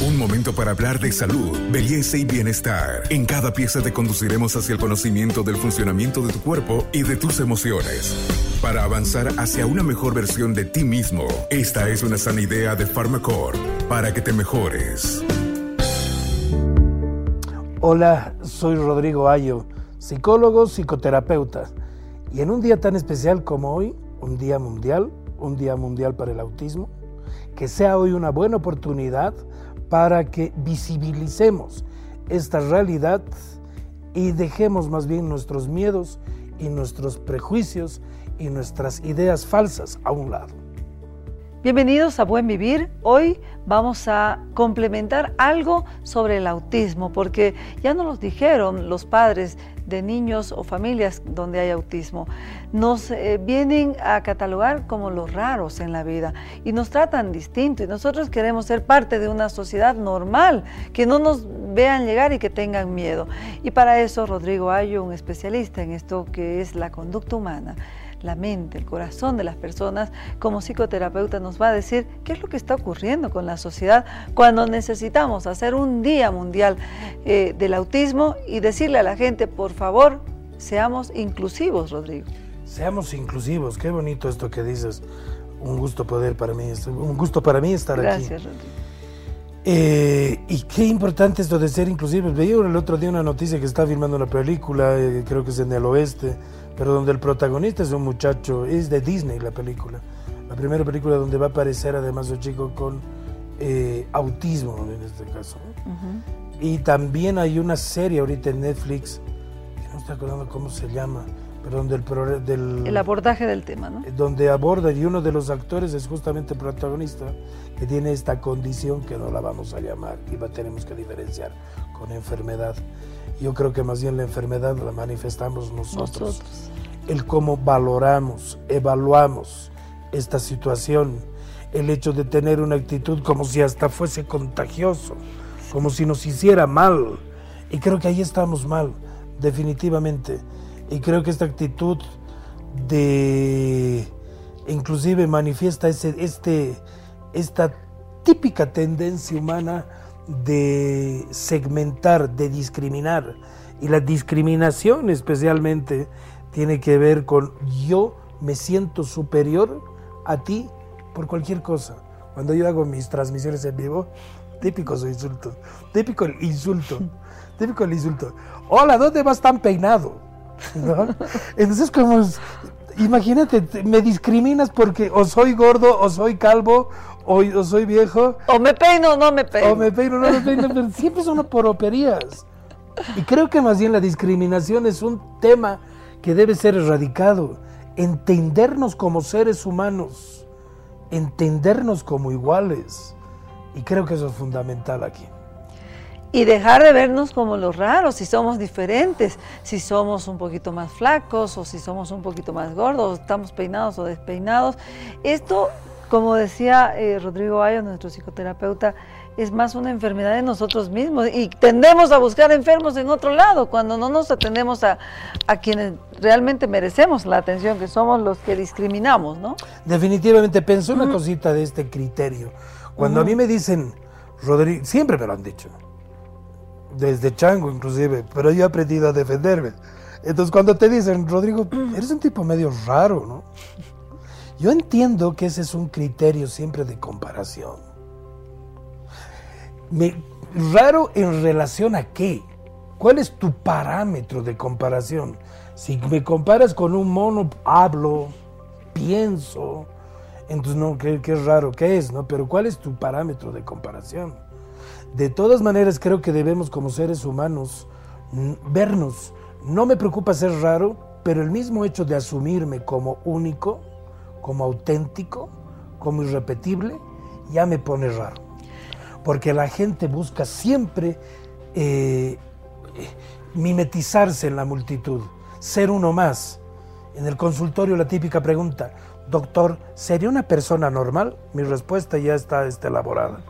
Un momento para hablar de salud, belleza y bienestar. En cada pieza te conduciremos hacia el conocimiento del funcionamiento de tu cuerpo y de tus emociones. Para avanzar hacia una mejor versión de ti mismo, esta es una sana idea de Pharmacore para que te mejores. Hola, soy Rodrigo Ayo, psicólogo, psicoterapeuta. Y en un día tan especial como hoy, un día mundial, un día mundial para el autismo, que sea hoy una buena oportunidad para que visibilicemos esta realidad y dejemos más bien nuestros miedos y nuestros prejuicios y nuestras ideas falsas a un lado. Bienvenidos a Buen Vivir. Hoy vamos a complementar algo sobre el autismo, porque ya nos lo dijeron los padres de niños o familias donde hay autismo. Nos eh, vienen a catalogar como los raros en la vida y nos tratan distinto y nosotros queremos ser parte de una sociedad normal, que no nos vean llegar y que tengan miedo. Y para eso Rodrigo Ayo, un especialista en esto que es la conducta humana, la mente, el corazón de las personas, como psicoterapeuta nos va a decir qué es lo que está ocurriendo con la sociedad cuando necesitamos hacer un día mundial eh, del autismo y decirle a la gente, por favor, seamos inclusivos, Rodrigo. Seamos inclusivos, qué bonito esto que dices. Un gusto poder para mí, un gusto para mí estar aquí. Gracias, Rodrigo. Eh, y qué importante esto de ser inclusivos. Veía el otro día una noticia que está filmando una película, eh, creo que es en el oeste, pero donde el protagonista es un muchacho, es de Disney la película. La primera película donde va a aparecer además un chico con eh, autismo en este caso. Y también hay una serie ahorita en Netflix, que no estoy acordando cómo se llama, pero donde el, del, el abordaje del tema, ¿no? Donde aborda y uno de los actores es justamente el protagonista que tiene esta condición que no la vamos a llamar y tenemos que diferenciar con enfermedad. Yo creo que más bien la enfermedad la manifestamos nosotros. El cómo valoramos, evaluamos esta situación, el hecho de tener una actitud como si hasta fuese contagioso, como si nos hiciera mal. Y creo que ahí estamos mal, definitivamente. Y creo que esta actitud de inclusive manifiesta ese, este, esta típica tendencia humana de segmentar, de discriminar. Y la discriminación especialmente tiene que ver con yo me siento superior a ti por cualquier cosa. Cuando yo hago mis transmisiones en vivo, típico su insulto, típico el insulto, típico el insulto. Hola, ¿dónde vas tan peinado? Entonces como, imagínate, me discriminas porque o soy gordo o soy calvo o, soy viejo. O me peino o no me peino. O me peino o no me peino, pero siempre son poroperías. Y creo que más bien la discriminación es un tema que debe ser erradicado. Entendernos como seres humanos, entendernos como iguales. Y creo que eso es fundamental aquí. Y dejar de vernos como los raros, si somos diferentes, si somos un poquito más flacos o si somos un poquito más gordos, estamos peinados o despeinados. Esto como decía eh, Rodrigo Ayos, nuestro psicoterapeuta, es más una enfermedad de nosotros mismos y tendemos a buscar enfermos en otro lado cuando no nos atendemos a, quienes realmente merecemos la atención, que somos los que discriminamos, ¿no? Definitivamente, pensé una cosita de este criterio. Cuando a mí me dicen, Rodrigo, siempre me lo han dicho, desde chango inclusive, pero yo he aprendido a defenderme. Entonces cuando te dicen, Rodrigo, eres un tipo medio raro, ¿no? Yo entiendo que ese es un criterio siempre de comparación. raro en relación a qué? ¿Cuál es tu parámetro de comparación? Si me comparas con un mono, hablo, pienso, entonces no, qué, qué raro que es, ¿no? Pero ¿cuál es tu parámetro de comparación? De todas maneras, creo que debemos como seres humanos vernos. No me preocupa ser raro, pero el mismo hecho de asumirme como único, como auténtico, como irrepetible, ya me pone raro. Porque la gente busca siempre eh, mimetizarse en la multitud, ser uno más. En el consultorio la típica pregunta, doctor, ¿sería una persona normal? Mi respuesta ya está, está elaborada.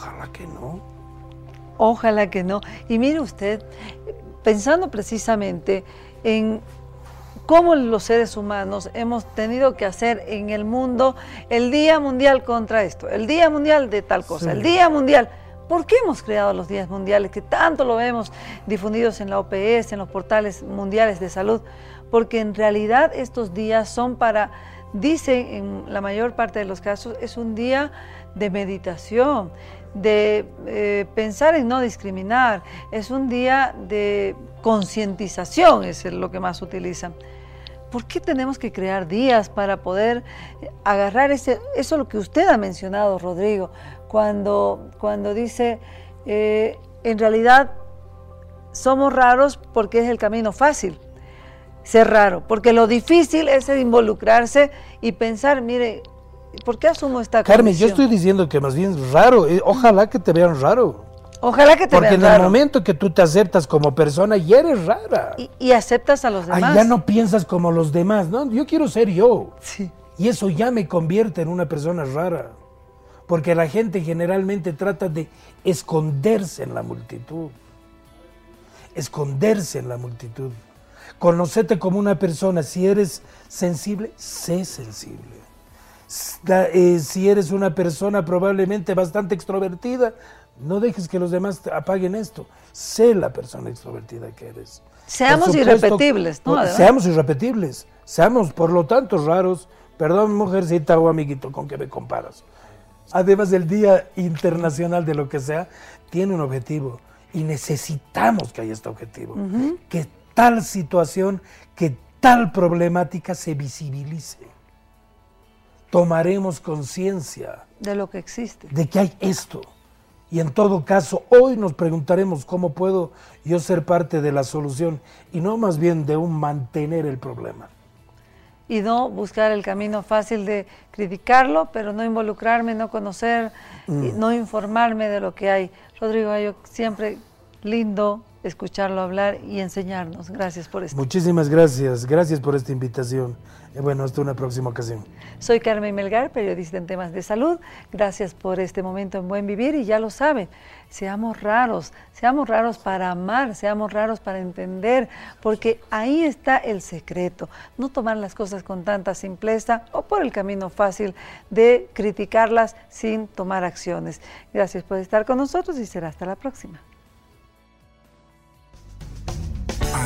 Ojalá que no. Ojalá que no. Y mire usted, pensando precisamente en cómo los seres humanos hemos tenido que hacer en el mundo el Día Mundial contra esto, el Día Mundial de tal cosa, el Día Mundial. ¿Por qué hemos creado los días mundiales? Que tanto lo vemos difundidos en la OPS, en los portales mundiales de salud. Porque en realidad estos días son para, dicen en la mayor parte de los casos, es un día de meditación, de eh, pensar en no discriminar, es un día de concientización, es lo que más utilizan. ¿Por qué tenemos que crear días para poder agarrar ese, eso lo que usted ha mencionado, Rodrigo, cuando, cuando dice, eh, en realidad somos raros porque es el camino fácil ser raro, porque lo difícil es involucrarse y pensar, mire, ¿por qué asumo esta Carmen, yo estoy diciendo que más bien es raro, eh, ojalá que te vean raro. Ojalá que te Porque vean en el momento que tú te aceptas como persona, ya eres rara. Y, aceptas a los demás. Ay, ya no piensas como los demás, ¿no? Yo quiero ser yo. Sí. Y eso ya me convierte en una persona rara. Porque la gente generalmente trata de esconderse en la multitud. Esconderse en la multitud. Conocete como una persona. Si eres sensible, sé sensible. Eh, si eres una persona probablemente bastante extrovertida, no dejes que los demás apaguen esto. Sé la persona extrovertida que eres. Seamos irrepetibles, ¿no? seamos irrepetibles. Seamos, por lo tanto, raros. Perdón, mujercita o amiguito, ¿con qué me comparas? Además del Día Internacional de lo que sea, tiene un objetivo. Y necesitamos que haya este objetivo. Que tal situación, que tal problemática se visibilice. Tomaremos conciencia. De lo que existe. De que hay esto. Y en todo caso, hoy nos preguntaremos cómo puedo yo ser parte de la solución y no más bien de un mantener el problema. Y no buscar el camino fácil de criticarlo, pero no involucrarme, no conocer, mm. no informarme de lo que hay. Rodrigo, yo siempre lindo escucharlo hablar y enseñarnos. Gracias por esto. Muchísimas gracias. Gracias por esta invitación. Eh, bueno, hasta una próxima ocasión. Soy Carmen Melgar, periodista en temas de salud. Gracias por este momento en Buen Vivir y ya lo saben, seamos raros, seamos raros para amar, seamos raros para entender, porque ahí está el secreto. No tomar las cosas con tanta simpleza o por el camino fácil de criticarlas sin tomar acciones. Gracias por estar con nosotros y será hasta la próxima.